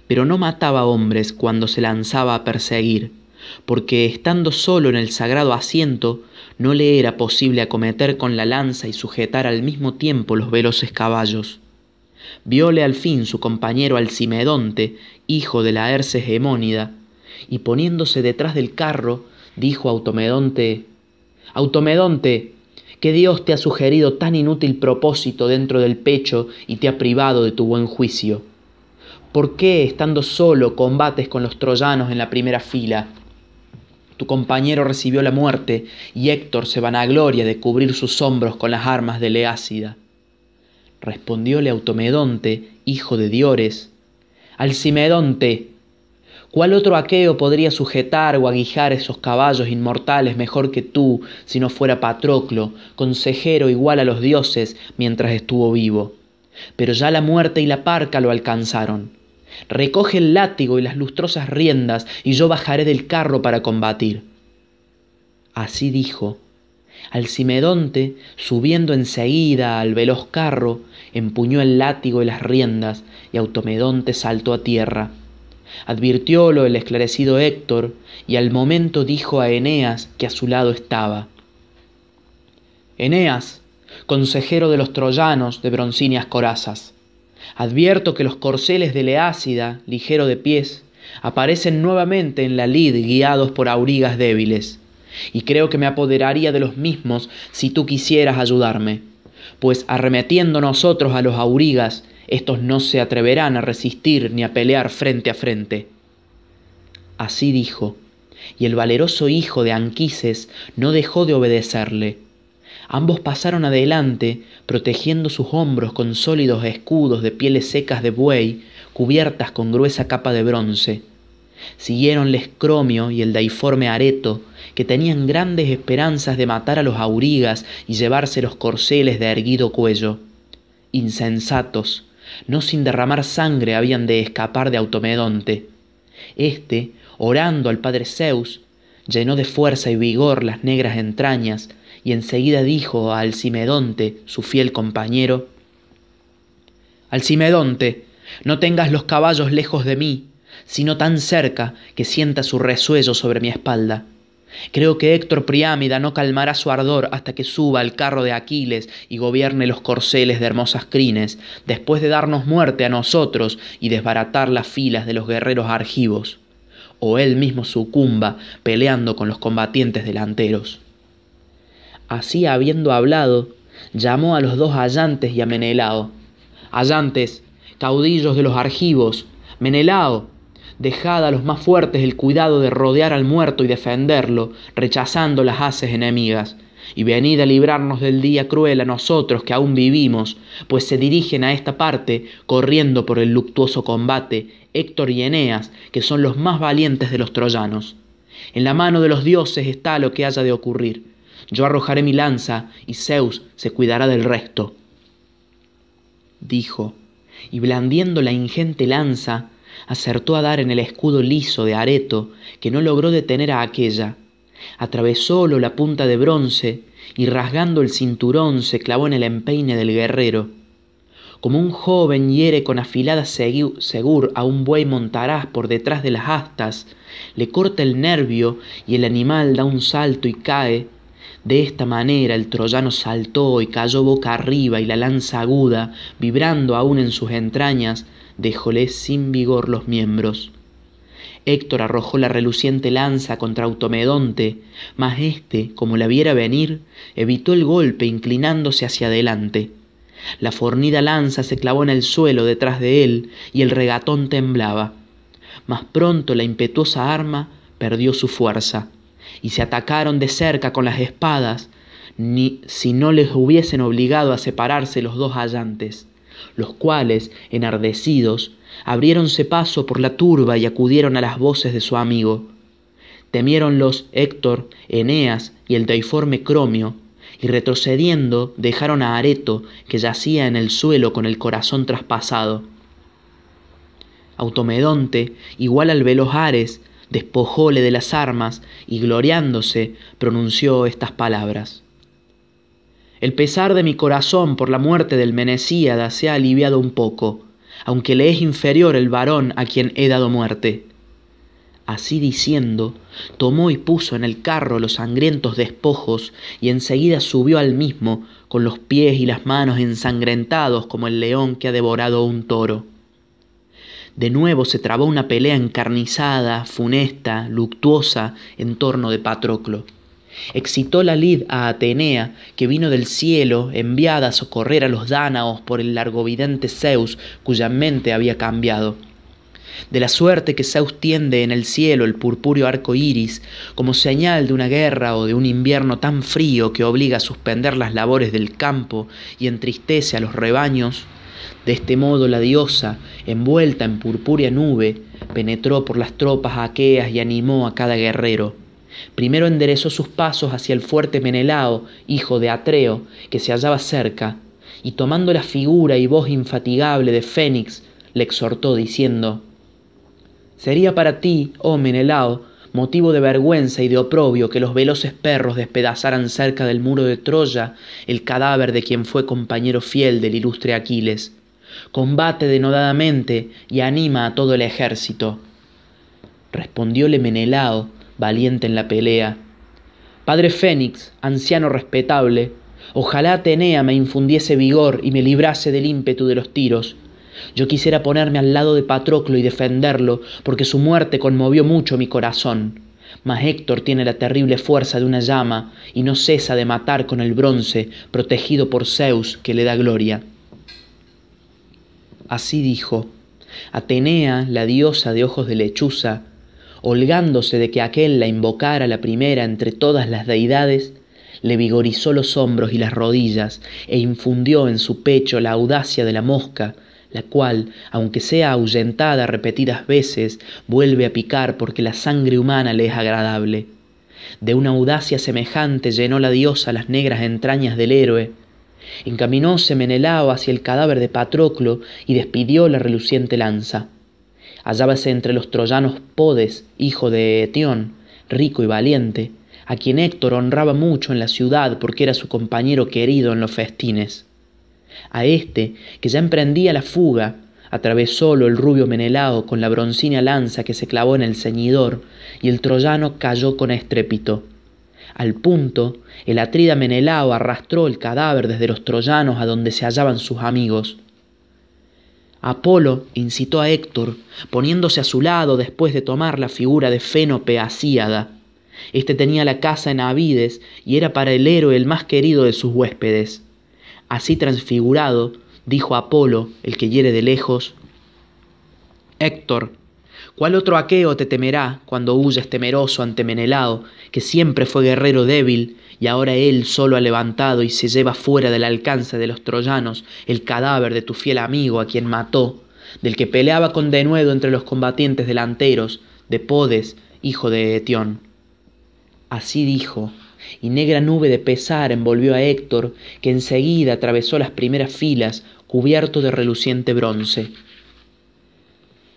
pero no mataba hombres cuando se lanzaba a perseguir, porque estando solo en el sagrado asiento, no le era posible acometer con la lanza y sujetar al mismo tiempo los veloces caballos. Viole al fin su compañero Alcimedonte, hijo de la Herces Hemónida, y poniéndose detrás del carro, dijo a Automedonte, Automedonte, que Dios te ha sugerido tan inútil propósito dentro del pecho y te ha privado de tu buen juicio. ¿Por qué, estando solo, combates con los troyanos en la primera fila? Tu compañero recibió la muerte y Héctor se vanagloria de cubrir sus hombros con las armas de Leácida. Respondióle Automedonte, hijo de Diores, Alcimedonte, ¿cuál otro aqueo podría sujetar o aguijar esos caballos inmortales mejor que tú, si no fuera Patroclo, consejero igual a los dioses mientras estuvo vivo? Pero ya la muerte y la parca lo alcanzaron recoge el látigo y las lustrosas riendas, y yo bajaré del carro para combatir. Así dijo. Alcimedonte, subiendo enseguida al veloz carro, empuñó el látigo y las riendas, y Automedonte saltó a tierra. Advirtiólo el esclarecido Héctor, y al momento dijo a Eneas que a su lado estaba. Eneas, consejero de los troyanos de broncíneas corazas, Advierto que los corceles de Leácida, ligero de pies, aparecen nuevamente en la lid guiados por aurigas débiles, y creo que me apoderaría de los mismos si tú quisieras ayudarme, pues arremetiendo nosotros a los aurigas, estos no se atreverán a resistir ni a pelear frente a frente. Así dijo, y el valeroso hijo de Anquises no dejó de obedecerle Ambos pasaron adelante, protegiendo sus hombros con sólidos escudos de pieles secas de buey, cubiertas con gruesa capa de bronce. Siguieron Escromio y el deiforme Areto, que tenían grandes esperanzas de matar a los aurigas y llevarse los corceles de erguido cuello. Insensatos, no sin derramar sangre habían de escapar de Automedonte. Este, orando al padre Zeus, llenó de fuerza y vigor las negras entrañas, y enseguida dijo a Alcimedonte, su fiel compañero, Alcimedonte, no tengas los caballos lejos de mí, sino tan cerca que sienta su resuello sobre mi espalda. Creo que Héctor Priámida no calmará su ardor hasta que suba al carro de Aquiles y gobierne los corceles de hermosas crines, después de darnos muerte a nosotros y desbaratar las filas de los guerreros argivos, o él mismo sucumba peleando con los combatientes delanteros. Así habiendo hablado, llamó a los dos allantes y a Menelao. Allantes, caudillos de los argivos, Menelao, dejad a los más fuertes el cuidado de rodear al muerto y defenderlo, rechazando las haces enemigas, y venid a librarnos del día cruel a nosotros que aún vivimos, pues se dirigen a esta parte, corriendo por el luctuoso combate, Héctor y Eneas, que son los más valientes de los troyanos. En la mano de los dioses está lo que haya de ocurrir Yo arrojaré mi lanza y Zeus se cuidará del resto. Dijo, y blandiendo la ingente lanza, acertó a dar en el escudo liso de Areto, que no logró detener a aquella. Atravesólo la punta de bronce y rasgando el cinturón se clavó en el empeine del guerrero. Como un joven hiere con afilada segur a un buey montaraz por detrás de las astas, le corta el nervio y el animal da un salto y cae. De esta manera el troyano saltó y cayó boca arriba y la lanza aguda, vibrando aún en sus entrañas, dejóle sin vigor los miembros. Héctor arrojó la reluciente lanza contra Automedonte, mas éste, como la viera venir, evitó el golpe inclinándose hacia adelante. La fornida lanza se clavó en el suelo detrás de él y el regatón temblaba. Mas pronto la impetuosa arma perdió su fuerza y se atacaron de cerca con las espadas, ni si no les hubiesen obligado a separarse los dos hallantes, los cuales, enardecidos, abriéronse paso por la turba y acudieron a las voces de su amigo. Temiéronlos Héctor, Eneas y el deiforme Cromio, y retrocediendo dejaron a Areto, que yacía en el suelo con el corazón traspasado. Automedonte, igual al veloz Ares, despojóle de las armas y gloriándose pronunció estas palabras. El pesar de mi corazón por la muerte del Menecíada se ha aliviado un poco, aunque le es inferior el varón a quien he dado muerte. Así diciendo, tomó y puso en el carro los sangrientos despojos y enseguida subió al mismo con los pies y las manos ensangrentados como el león que ha devorado un toro. De nuevo se trabó una pelea encarnizada, funesta, luctuosa en torno de Patroclo excitó la lid a Atenea, que vino del cielo, enviada a socorrer a los dánaos por el largovidente Zeus, cuya mente había cambiado. De la suerte que Zeus tiende en el cielo el purpúreo arco iris, como señal de una guerra o de un invierno tan frío que obliga a suspender las labores del campo y entristece a los rebaños, de este modo la diosa, envuelta en purpúrea nube, penetró por las tropas aqueas y animó a cada guerrero. Primero enderezó sus pasos hacia el fuerte Menelao, hijo de Atreo, que se hallaba cerca, y tomando la figura y voz infatigable de Fénix, le exhortó diciendo, Sería para ti, oh Menelao, motivo de vergüenza y de oprobio que los veloces perros despedazaran cerca del muro de Troya el cadáver de quien fue compañero fiel del ilustre Aquiles. Combate denodadamente y anima a todo el ejército. Respondióle Menelao, valiente en la pelea. Padre Fénix, anciano respetable, ojalá Atenea me infundiese vigor y me librase del ímpetu de los tiros. Yo quisiera ponerme al lado de Patroclo y defenderlo, porque su muerte conmovió mucho mi corazón. Mas Héctor tiene la terrible fuerza de una llama y no cesa de matar con el bronce, protegido por Zeus, que le da gloria. Así dijo. Atenea, la diosa de ojos de lechuza, holgándose de que aquel la invocara la primera entre todas las deidades, le vigorizó los hombros y las rodillas e infundió en su pecho la audacia de la mosca, la cual, aunque sea ahuyentada repetidas veces, vuelve a picar porque la sangre humana le es agradable. De una audacia semejante llenó la diosa las negras entrañas del héroe. Encaminóse Menelao hacia el cadáver de Patroclo y despidió la reluciente lanza. Hallábase entre los troyanos Podes, hijo de Etión, rico y valiente, a quien Héctor honraba mucho en la ciudad porque era su compañero querido en los festines. A éste, que ya emprendía la fuga, atravesólo el rubio Menelao con la broncínea lanza que se clavó en el ceñidor, y el troyano cayó con estrépito. Al punto, el atrida Menelao arrastró el cadáver desde los troyanos a donde se hallaban sus amigos. Apolo incitó a Héctor, poniéndose a su lado después de tomar la figura de Fénope Asíada. Este tenía la casa en Avides y era para el héroe el más querido de sus huéspedes. Así transfigurado, dijo Apolo, el que hiere de lejos, Héctor, ¿cuál otro aqueo te temerá cuando huyes temeroso ante Menelao, que siempre fue guerrero débil y ahora él solo ha levantado y se lleva fuera del alcance de los troyanos el cadáver de tu fiel amigo a quien mató, del que peleaba con denuedo entre los combatientes delanteros, de Podes, hijo de Etión. Así dijo, y negra nube de pesar envolvió a Héctor, que enseguida atravesó las primeras filas, cubierto de reluciente bronce.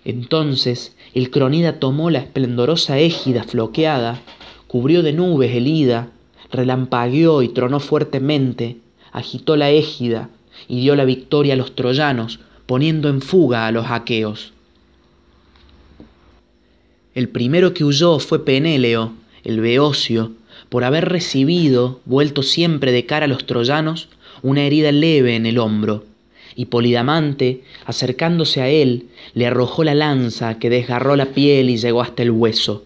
Entonces el cronida tomó la esplendorosa égida floqueada, cubrió de nubes el ida, relampagueó y tronó fuertemente, agitó la égida y dio la victoria a los troyanos, poniendo en fuga a los aqueos. El primero que huyó fue Penéleo, el beocio, por haber recibido, vuelto siempre de cara a los troyanos, una herida leve en el hombro, y Polidamante, acercándose a él, le arrojó la lanza que desgarró la piel y llegó hasta el hueso.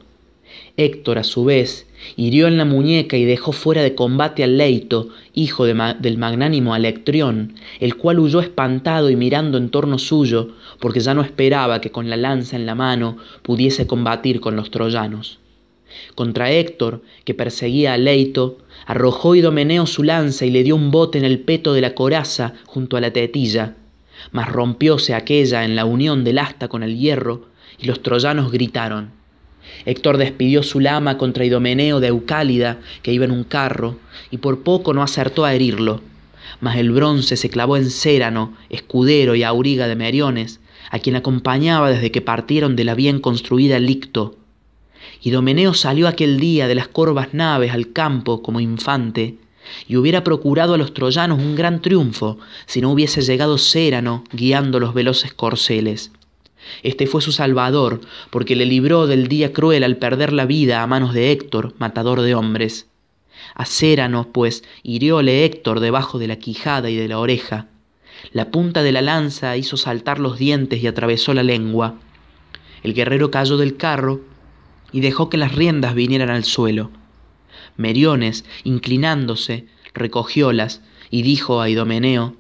Héctor, a su vez, hirió en la muñeca y dejó fuera de combate al Leito, hijo del magnánimo Alectrión, el cual huyó espantado y mirando en torno suyo, porque ya no esperaba que con la lanza en la mano pudiese combatir con los troyanos. Contra Héctor, que perseguía a Leito, arrojó Idomeneo su lanza y le dio un bote en el peto de la coraza junto a la tetilla, mas rompióse aquella en la unión del asta con el hierro, y los troyanos gritaron. Héctor despidió su lama contra Idomeneo de Eucálida, que iba en un carro, y por poco no acertó a herirlo. Mas el bronce se clavó en Cérano, escudero y auriga de Meriones, a quien acompañaba desde que partieron de la bien construida Licto. Idomeneo salió aquel día de las corvas naves al campo como infante, y hubiera procurado a los troyanos un gran triunfo si no hubiese llegado Cérano guiando los veloces corceles. Este fue su salvador, porque le libró del día cruel al perder la vida a manos de Héctor, matador de hombres. A Cérano, pues, hirióle Héctor debajo de la quijada y de la oreja. La punta de la lanza hizo saltar los dientes y atravesó la lengua. El guerrero cayó del carro y dejó que las riendas vinieran al suelo. Meriones, inclinándose, recogiólas y dijo a Idomeneo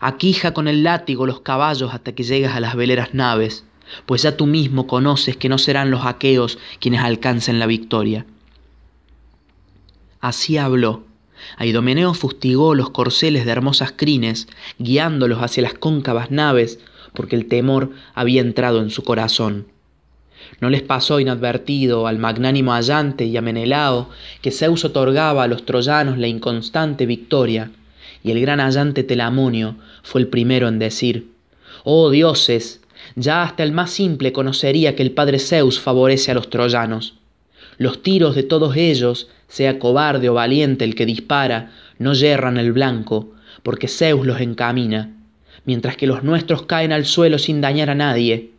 aquija con el látigo los caballos hasta que llegas a las veleras naves, pues ya tú mismo conoces que no serán los aqueos quienes alcancen la victoria. Así habló. Aidomeneo fustigó los corceles de hermosas crines, guiándolos hacia las cóncavas naves, porque el temor había entrado en su corazón. No les pasó inadvertido al magnánimo Allante y a Menelao que Zeus otorgaba a los troyanos la inconstante victoria, y el gran Allante Telamonio fue el primero en decir, Oh dioses, ya hasta el más simple conocería que el padre Zeus favorece a los troyanos. Los tiros de todos ellos, sea cobarde o valiente el que dispara, no yerran el blanco, porque Zeus los encamina, mientras que los nuestros caen al suelo sin dañar a nadie.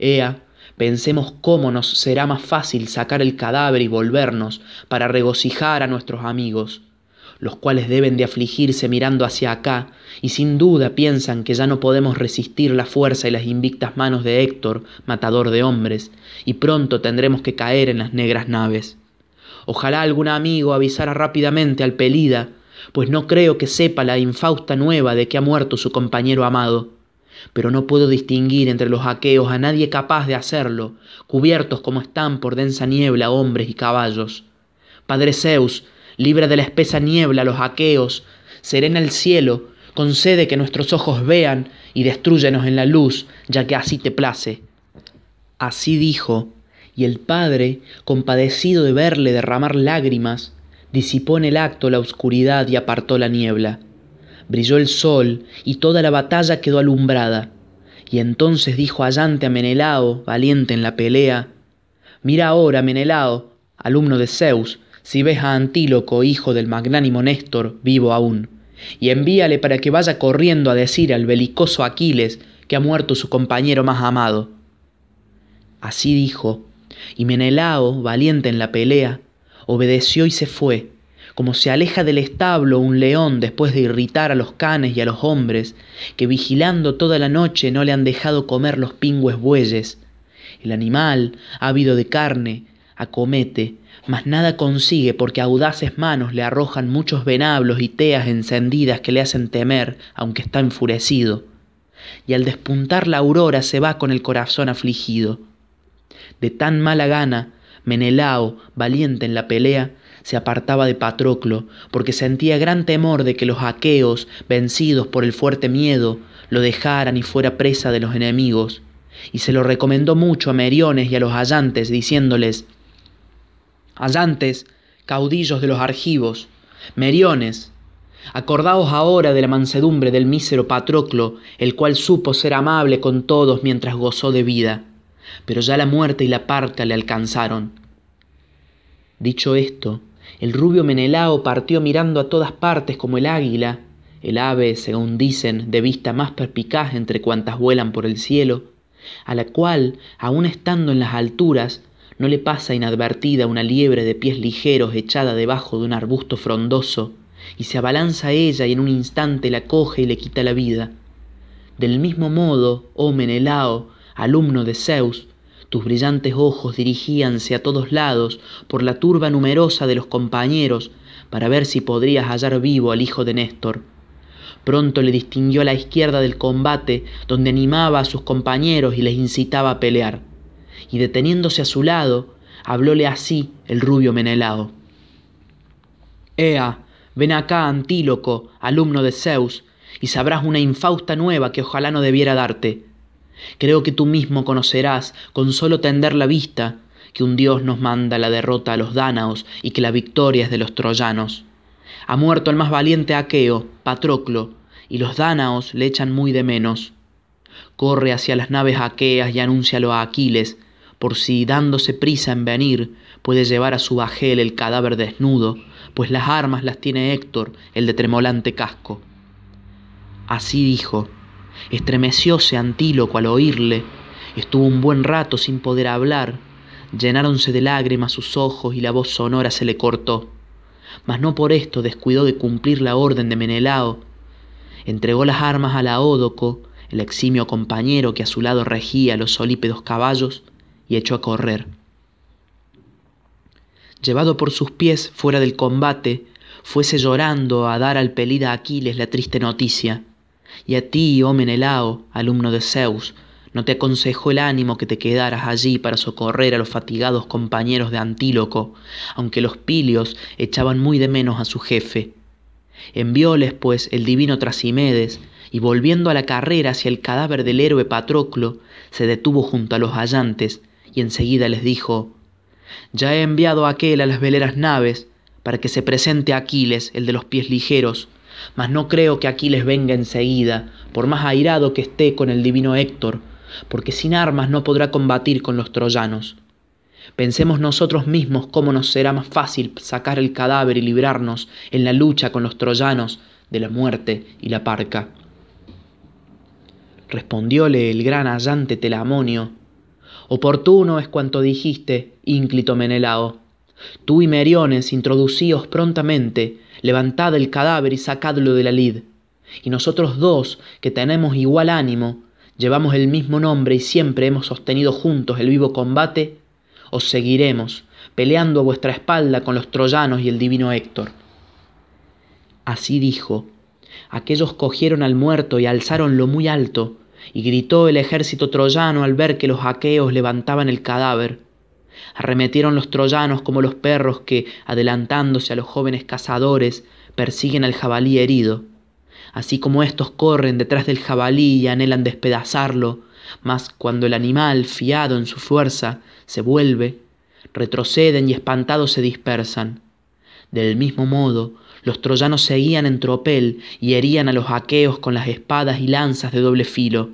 Ea, pensemos cómo nos será más fácil sacar el cadáver y volvernos para regocijar a nuestros amigos los cuales deben de afligirse mirando hacia acá, y sin duda piensan que ya no podemos resistir la fuerza y las invictas manos de Héctor, matador de hombres, y pronto tendremos que caer en las negras naves. Ojalá algún amigo avisara rápidamente al Pelida, pues no creo que sepa la infausta nueva de que ha muerto su compañero amado. Pero no puedo distinguir entre los aqueos a nadie capaz de hacerlo, cubiertos como están por densa niebla hombres y caballos. Padre Zeus, libra de la espesa niebla a los aqueos, serena el cielo, concede que nuestros ojos vean y destruyenos en la luz, ya que así te place. Así dijo, y el padre, compadecido de verle derramar lágrimas, disipó en el acto la oscuridad y apartó la niebla. Brilló el sol y toda la batalla quedó alumbrada. Y entonces dijo allante a Menelao, valiente en la pelea, Mira ahora, Menelao, alumno de Zeus, si ves a Antíloco, hijo del magnánimo Néstor, vivo aún, y envíale para que vaya corriendo a decir al belicoso Aquiles que ha muerto su compañero más amado. Así dijo, y Menelao, valiente en la pelea, obedeció y se fue, como se aleja del establo un león después de irritar a los canes y a los hombres, que vigilando toda la noche no le han dejado comer los pingües bueyes. El animal, ávido de carne, acomete, mas nada consigue porque audaces manos le arrojan muchos venablos y teas encendidas que le hacen temer, aunque está enfurecido. Y al despuntar la aurora se va con el corazón afligido. De tan mala gana, Menelao, valiente en la pelea, se apartaba de Patroclo, porque sentía gran temor de que los aqueos, vencidos por el fuerte miedo, lo dejaran y fuera presa de los enemigos, y se lo recomendó mucho a Meriones y a los hallantes, diciéndoles Allantes, caudillos de los argivos, meriones, acordaos ahora de la mansedumbre del mísero Patroclo, el cual supo ser amable con todos mientras gozó de vida, pero ya la muerte y la parca le alcanzaron. Dicho esto, el rubio Menelao partió mirando a todas partes como el águila, el ave, según dicen, de vista más perpicaz entre cuantas vuelan por el cielo, a la cual, aun estando en las alturas, no le pasa inadvertida una liebre de pies ligeros echada debajo de un arbusto frondoso, y se abalanza a ella y en un instante la coge y le quita la vida. Del mismo modo, oh Menelao, alumno de Zeus, tus brillantes ojos dirigíanse a todos lados por la turba numerosa de los compañeros para ver si podrías hallar vivo al hijo de Néstor. Pronto le distinguió a la izquierda del combate, donde animaba a sus compañeros y les incitaba a pelear y deteniéndose a su lado, hablóle así el rubio Menelao. Ea, ven acá, Antíloco, alumno de Zeus, y sabrás una infausta nueva que ojalá no debiera darte. Creo que tú mismo conocerás, con solo tender la vista, que un dios nos manda la derrota a los dánaos y que la victoria es de los troyanos. Ha muerto el más valiente Aqueo, Patroclo, y los dánaos le echan muy de menos. Corre hacia las naves aqueas y anúncialo a Aquiles, por si dándose prisa en venir puede llevar a su bajel el cadáver desnudo, pues las armas las tiene Héctor, el de tremolante casco. Así dijo. Estremecióse Antíloco al oírle, estuvo un buen rato sin poder hablar, llenáronse de lágrimas sus ojos y la voz sonora se le cortó. Mas no por esto descuidó de cumplir la orden de Menelao. Entregó las armas a Laódoco, el eximio compañero que a su lado regía los solípedos caballos, y echó a correr. Llevado por sus pies fuera del combate, fuese llorando a dar al pelida Aquiles la triste noticia. Y a ti, oh Menelao, alumno de Zeus, no te aconsejó el ánimo que te quedaras allí para socorrer a los fatigados compañeros de Antíloco, aunque los pilios echaban muy de menos a su jefe. Envióles, pues, el divino Trasimedes, y volviendo a la carrera hacia el cadáver del héroe Patroclo, se detuvo junto a los hallantes, y enseguida les dijo, Ya he enviado a aquel a las veleras naves, para que se presente Aquiles, el de los pies ligeros, mas no creo que Aquiles venga enseguida, por más airado que esté con el divino Héctor, porque sin armas no podrá combatir con los troyanos. Pensemos nosotros mismos cómo nos será más fácil sacar el cadáver y librarnos en la lucha con los troyanos de la muerte y la parca. Respondióle el gran allante Telamonio, Oportuno es cuanto dijiste, ínclito Menelao. Tú y Meriones introducíos prontamente, levantad el cadáver y sacadlo de la lid. Y nosotros dos, que tenemos igual ánimo, llevamos el mismo nombre y siempre hemos sostenido juntos el vivo combate, os seguiremos, peleando a vuestra espalda con los troyanos y el divino Héctor. Así dijo. Aquellos cogieron al muerto y alzáronlo muy alto, y gritó el ejército troyano al ver que los aqueos levantaban el cadáver. Arremetieron los troyanos como los perros que, adelantándose a los jóvenes cazadores, persiguen al jabalí herido. Así como éstos corren detrás del jabalí y anhelan despedazarlo, mas cuando el animal, fiado en su fuerza, se vuelve, retroceden y espantados se dispersan. Del mismo modo, los troyanos seguían en tropel y herían a los aqueos con las espadas y lanzas de doble filo.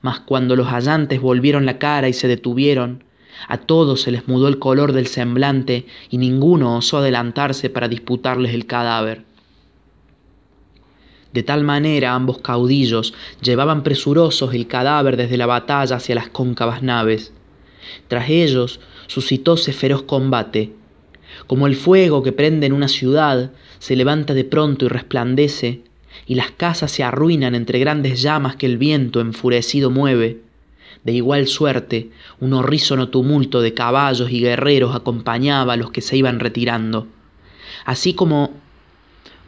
Mas cuando los hallantes volvieron la cara y se detuvieron, a todos se les mudó el color del semblante y ninguno osó adelantarse para disputarles el cadáver. De tal manera ambos caudillos llevaban presurosos el cadáver desde la batalla hacia las cóncavas naves. Tras ellos suscitóse feroz combate. Como el fuego que prende en una ciudad, se levanta de pronto y resplandece, y las casas se arruinan entre grandes llamas que el viento enfurecido mueve. De igual suerte, un horrísono tumulto de caballos y guerreros acompañaba a los que se iban retirando. Así como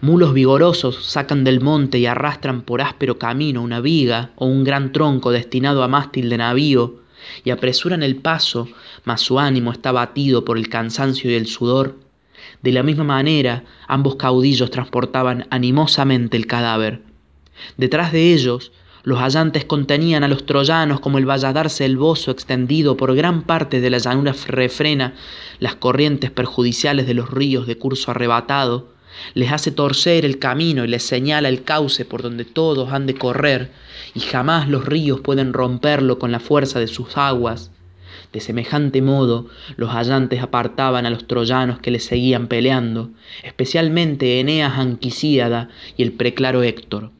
mulos vigorosos sacan del monte y arrastran por áspero camino una viga o un gran tronco destinado a mástil de navío, y apresuran el paso, mas su ánimo está batido por el cansancio y el sudor, de la misma manera, ambos caudillos transportaban animosamente el cadáver. Detrás de ellos, Los hallantes contenían a los troyanos como el valladar selvoso extendido por gran parte de la llanura refrena las corrientes perjudiciales de los ríos de curso arrebatado, les hace torcer el camino y les señala el cauce por donde todos han de correr, y jamás los ríos pueden romperlo con la fuerza de sus aguas. De semejante modo los hallantes apartaban a los troyanos que les seguían peleando, especialmente Eneas Anquisíada y el preclaro Héctor.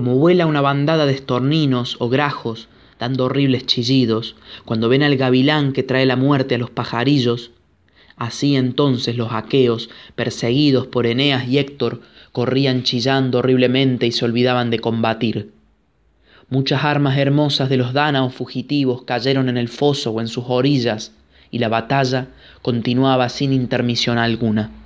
Como vuela una bandada de estorninos o grajos, dando horribles chillidos, cuando ven al gavilán que trae la muerte a los pajarillos, Así entonces los aqueos, perseguidos por Eneas y Héctor, corrían chillando horriblemente y se olvidaban de combatir. Muchas armas hermosas de los dánaos fugitivos cayeron en el foso o en sus orillas, y la batalla continuaba sin intermisión alguna.